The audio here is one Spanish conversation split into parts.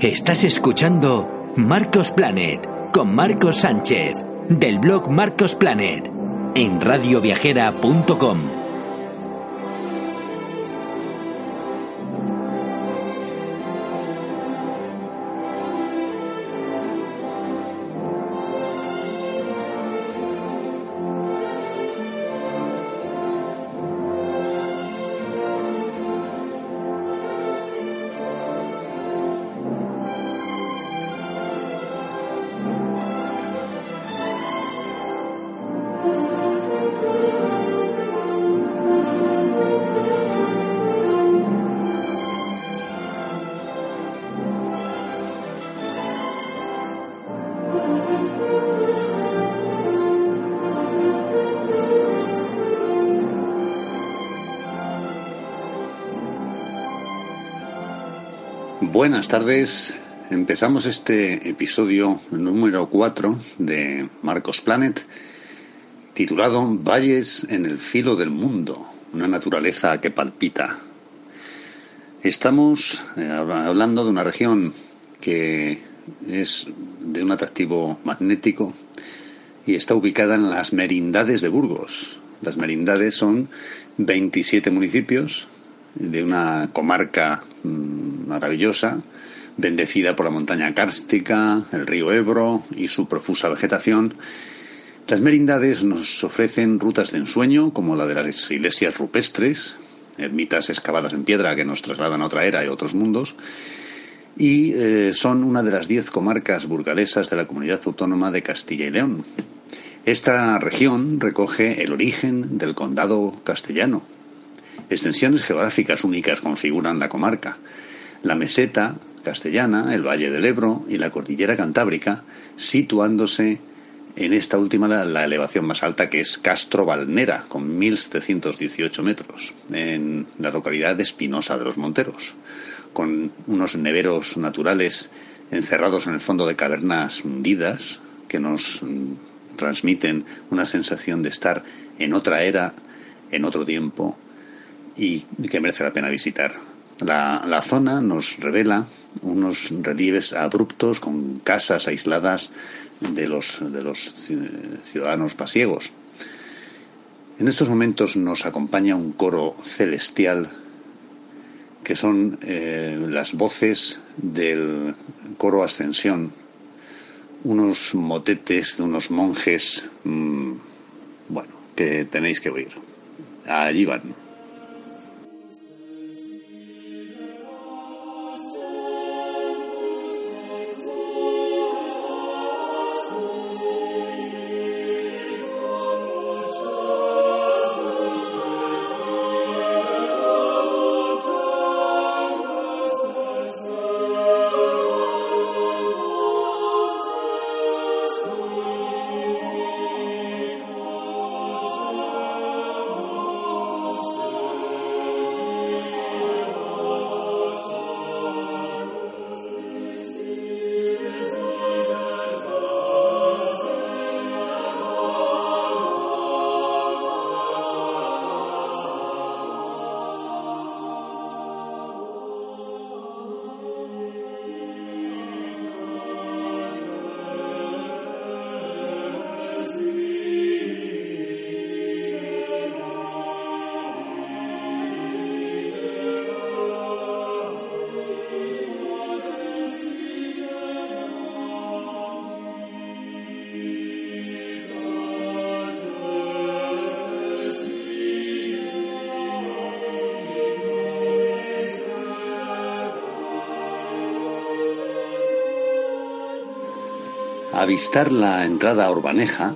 Estás escuchando Marcos Planet con Marcos Sánchez del blog Marcos Planet en radioviajera.com. Buenas tardes. Empezamos este episodio número 4 de Marcos Planet, titulado Valles en el filo del mundo, una naturaleza que palpita. Estamos eh, hablando de una región que es de un atractivo magnético y está ubicada en las merindades de Burgos. Las merindades son 27 municipios de una comarca mm, maravillosa, bendecida por la montaña cárstica, el río Ebro y su profusa vegetación. Las merindades nos ofrecen rutas de ensueño, como la de las iglesias rupestres, ermitas excavadas en piedra que nos trasladan a otra era y a otros mundos, y eh, son una de las diez comarcas burgalesas de la comunidad autónoma de Castilla y León. Esta región recoge el origen del condado castellano, Extensiones geográficas únicas configuran la comarca. La meseta castellana, el Valle del Ebro y la cordillera cantábrica, situándose en esta última la, elevación más alta que es Castro Valnera, con 1.718 metros, en la localidad de Espinosa de los Monteros, con unos neveros naturales encerrados en el fondo de cavernas hundidas que nos mm, transmiten una sensación de estar en otra era, en otro tiempo y que merece la pena visitar. La, zona nos revela unos relieves abruptos con casas aisladas de los, de los ciudadanos pasiegos. En estos momentos nos acompaña un coro celestial que son eh, las voces del coro Ascensión, unos motetes de unos monjes, mm, bueno, que tenéis que oír. Allí van. Avistar la entrada a Urbaneja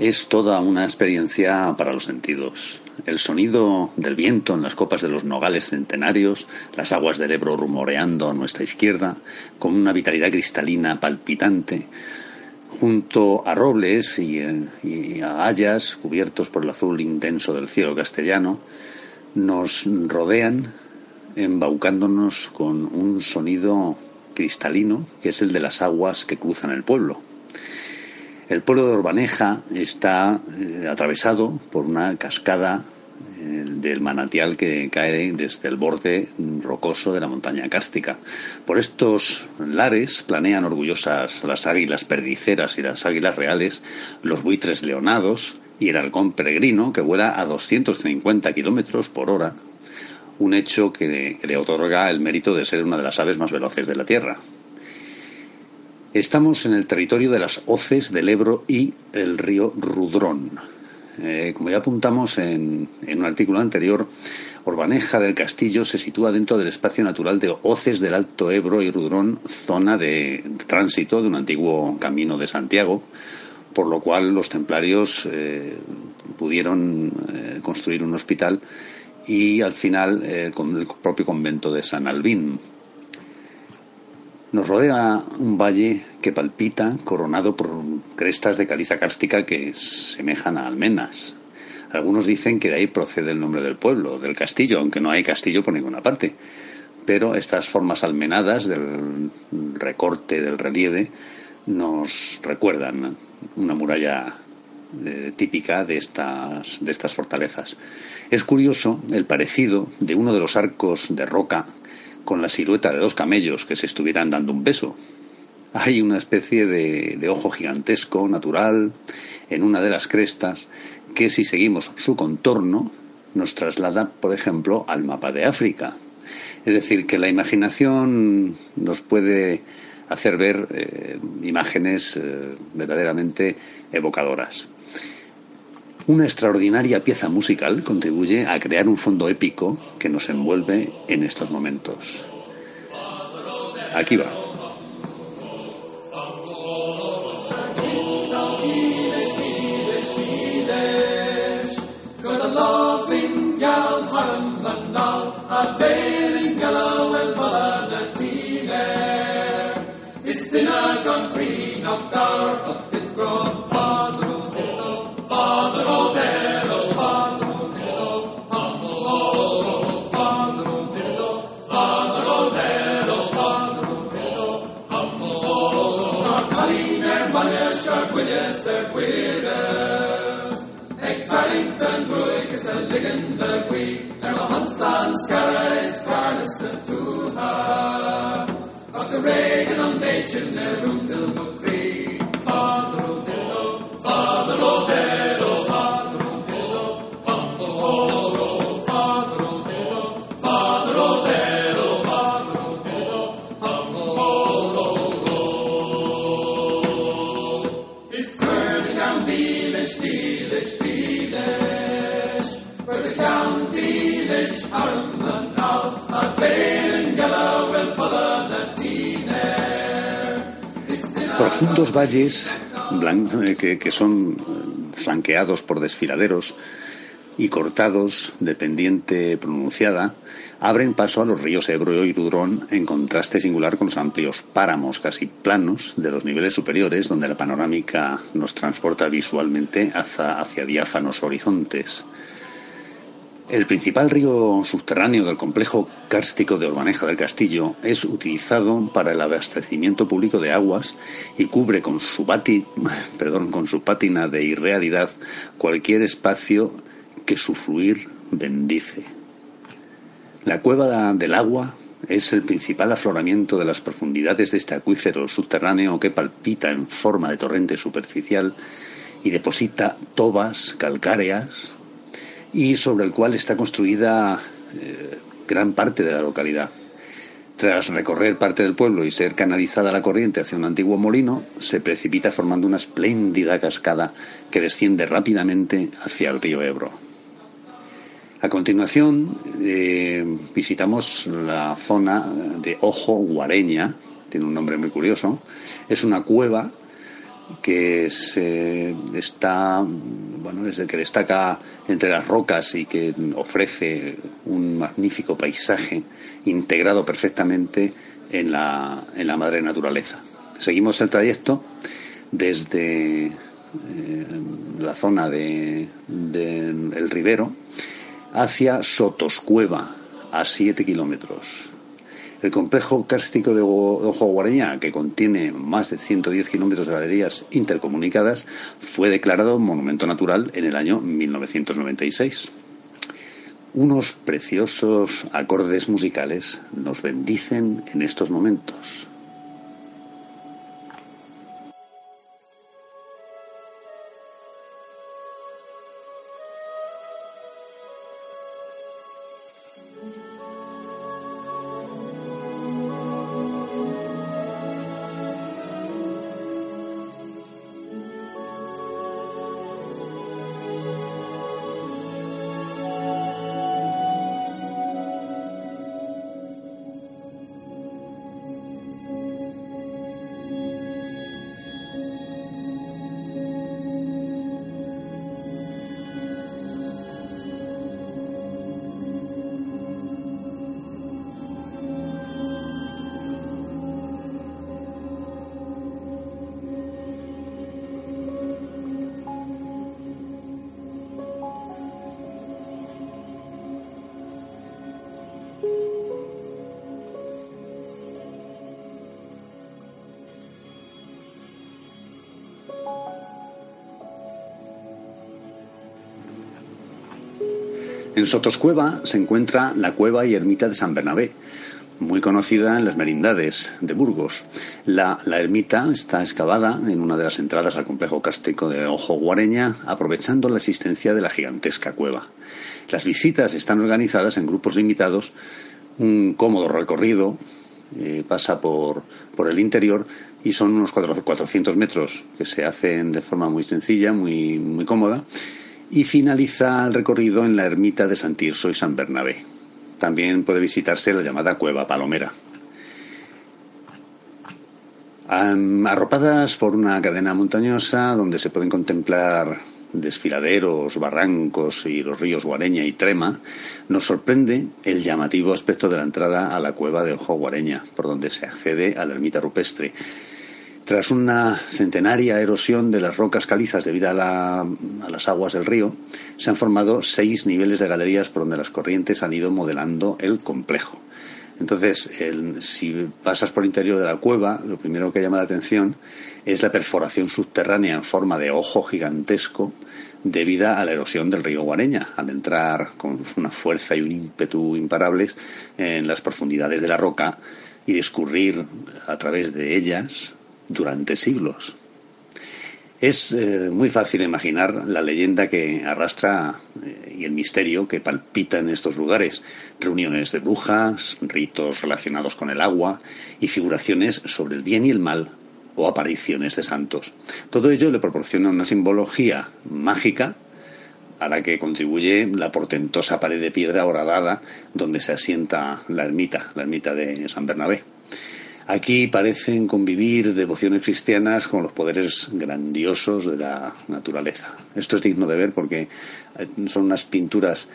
es toda una experiencia para los sentidos. El sonido del viento en las copas de los nogales centenarios, las aguas del Ebro rumoreando a nuestra izquierda, con una vitalidad cristalina palpitante, junto a robles y, y a hayas cubiertos por el azul intenso del cielo castellano, nos rodean embaucándonos con un sonido cristalino que es el de las aguas que cruzan el pueblo. El pueblo de Orbaneja está eh, atravesado por una cascada del manantial que cae desde el borde rocoso de la montaña cárstica. Por estos lares planean orgullosas las águilas perdiceras y las águilas reales, los buitres leonados y el halcón peregrino que vuela a 250 kilómetros por hora, un hecho que le otorga el mérito de ser una de las aves más veloces de la Tierra. Estamos en el territorio de las hoces del Ebro y el río Rudrón eh, como ya apuntamos en, un artículo anterior, Orbaneja del Castillo se sitúa dentro del espacio natural de Hoces del Alto Ebro y Rudrón, zona de tránsito de un antiguo camino de Santiago, por lo cual los templarios eh, pudieron eh, construir un hospital y al final con el propio convento de San Albín. Nos rodea un valle que palpita, coronado por crestas de caliza cárstica que semejan a almenas. Algunos dicen que de ahí procede el nombre del pueblo, del castillo, aunque no hay castillo por ninguna parte. Pero estas formas almenadas del recorte del relieve nos recuerdan una muralla eh, típica de estas, de estas fortalezas. Es curioso el parecido de uno de los arcos de roca con la silueta de dos camellos que se estuvieran dando un beso. Hay una especie de, ojo gigantesco, natural, en una de las crestas, que si seguimos su contorno, nos traslada, por ejemplo, al mapa de África. Es decir, que la imaginación nos puede hacer ver eh, imágenes eh, verdaderamente evocadoras. Una extraordinaria pieza musical contribuye a crear un fondo épico que nos envuelve en estos momentos. Aquí va. San Buikis Veligan Bergui, Er Hansan Skarais Faris Natuha. Wat de regen om Nature, Nerum Dilbuk. Profundos valles eh, que, son eh, flanqueados por desfiladeros y cortados de pendiente pronunciada abren paso a los ríos Ebro y Rudrón en contraste singular con los amplios páramos casi planos de los niveles superiores donde la panorámica nos transporta visualmente hacia diáfanos horizontes. El principal río subterráneo del complejo kárstico de Urbaneja del Castillo es utilizado para el abastecimiento público de aguas y cubre con su, perdón, con su pátina de irrealidad cualquier espacio que su fluir bendice. La cueva del agua es el principal afloramiento de las profundidades de este acuífero subterráneo que palpita en forma de torrente superficial y deposita tobas calcáreas, y sobre el cual está construida eh, gran parte de la localidad. Tras recorrer parte del pueblo y ser canalizada la corriente hacia un antiguo molino, se precipita formando una espléndida cascada que desciende rápidamente hacia el río Ebro. A continuación, eh, visitamos la zona de Ojo Guareña, tiene un nombre muy curioso. Es una cueva que se está bueno es el que destaca entre las rocas y que ofrece un magnífico paisaje integrado perfectamente en la, en la madre naturaleza. Seguimos el trayecto desde eh, la zona de, El Ribero hacia Sotoscueva, a 7 kilómetros. El complejo kárstico de Ojo Guareña, que contiene más de 110 kilómetros de galerías intercomunicadas, fue declarado monumento natural en el año 1996. Unos preciosos acordes musicales nos bendicen en estos momentos. En Sotoscueva se encuentra la cueva y ermita de San Bernabé, muy conocida en las merindades de Burgos. La, ermita está excavada en una de las entradas al complejo cástico de Ojo Guareña, aprovechando la existencia de la gigantesca cueva. Las visitas están organizadas en grupos limitados, un cómodo recorrido eh, pasa por, por, el interior y son unos 400 metros que se hacen de forma muy sencilla, muy, muy cómoda y finaliza el recorrido en la ermita de San Tirso y San Bernabé. También puede visitarse la llamada Cueva Palomera. Arropadas por una cadena montañosa donde se pueden contemplar desfiladeros, barrancos y los ríos Guareña y Trema, nos sorprende el llamativo aspecto de la entrada a la cueva de Ojo Guareña, por donde se accede a la ermita rupestre. Tras una centenaria erosión de las rocas calizas debido a, las aguas del río, se han formado seis niveles de galerías por donde las corrientes han ido modelando el complejo. Entonces, si pasas por el interior de la cueva, lo primero que llama la atención es la perforación subterránea en forma de ojo gigantesco debida a la erosión del río Guareña, al entrar con una fuerza y un ímpetu imparables en las profundidades de la roca y discurrir a través de ellas durante siglos. Es eh, muy fácil imaginar la leyenda que arrastra eh, y el misterio que palpita en estos lugares. Reuniones de brujas, ritos relacionados con el agua y figuraciones sobre el bien y el mal o apariciones de santos. Todo ello le proporciona una simbología mágica a la que contribuye la portentosa pared de piedra horadada donde se asienta la ermita, la ermita de San Bernabé. Aquí parecen convivir devociones cristianas con los poderes grandiosos de la naturaleza. Esto es digno de ver porque eh, son unas pinturas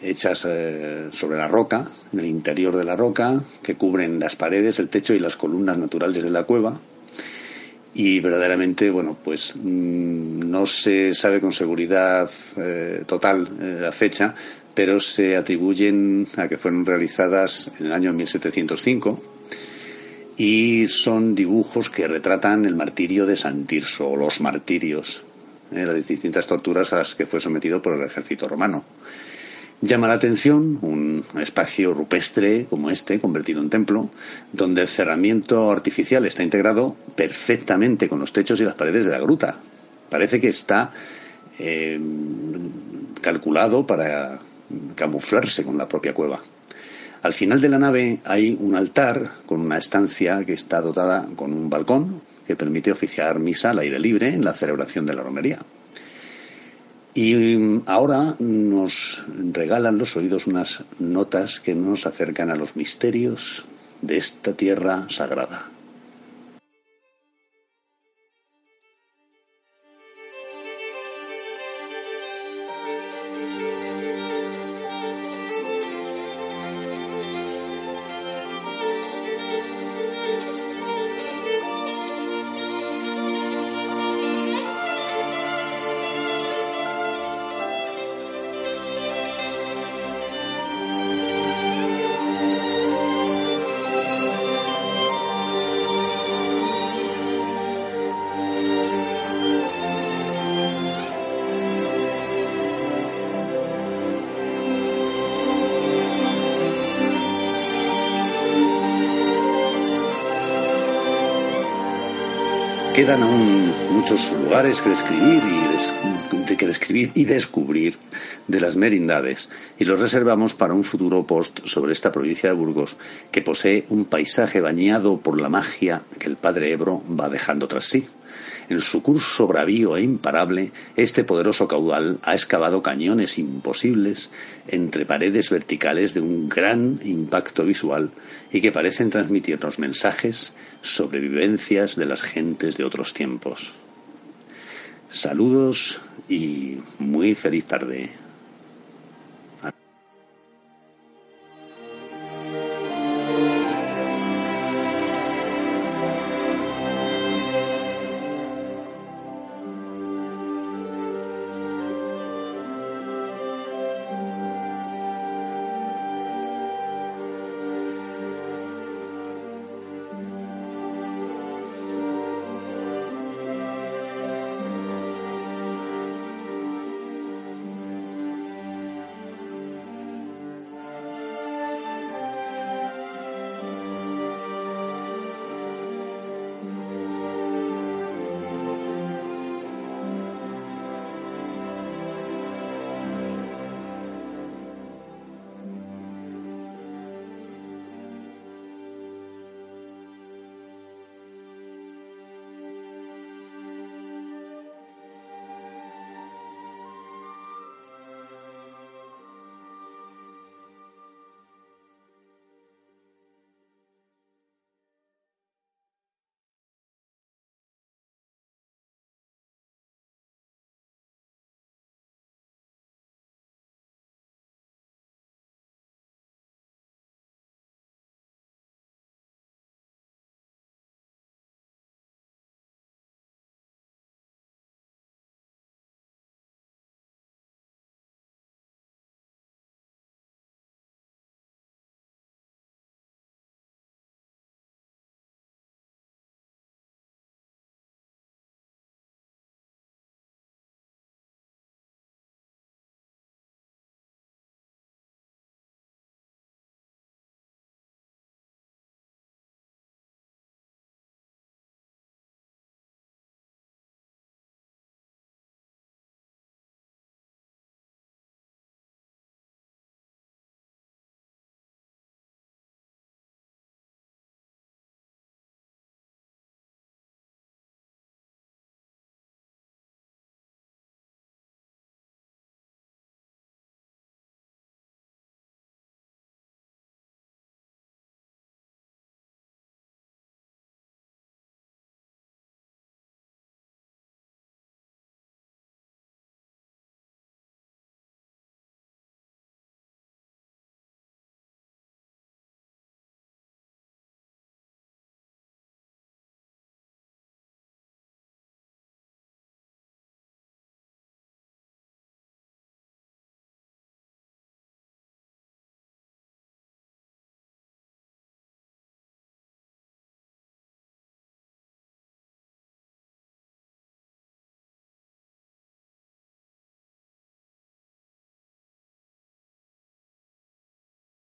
hechas eh, sobre la roca, en el interior de la roca, que cubren las paredes, el techo y las columnas naturales de la cueva. Y verdaderamente, bueno, pues mm, no se sabe con seguridad eh, total la fecha, pero se atribuyen a que fueron realizadas en el año 1705 y son dibujos que retratan el martirio de San Tirso o los martirios, eh, las distintas torturas a las que fue sometido por el ejército romano. Llama la atención un espacio rupestre como este, convertido en templo, donde el cerramiento artificial está integrado perfectamente con los techos y las paredes de la gruta. Parece que está eh, calculado para camuflarse con la propia cueva. Al final de la nave hay un altar con una estancia que está dotada con un balcón que permite oficiar misa al aire libre en la celebración de la romería. Y mm, ahora nos regalan los oídos unas notas que nos acercan a los misterios de esta tierra sagrada. Quedan aún muchos lugares que describir y, que describir y descubrir de las merindades y los reservamos para un futuro post sobre esta provincia de Burgos que posee un paisaje bañado por la magia que el padre Ebro va dejando tras sí. En su curso bravío e imparable, este poderoso caudal ha excavado cañones imposibles entre paredes verticales de un gran impacto visual y que parecen transmitirnos mensajes sobre vivencias de las gentes de otros tiempos. Saludos y muy feliz tarde.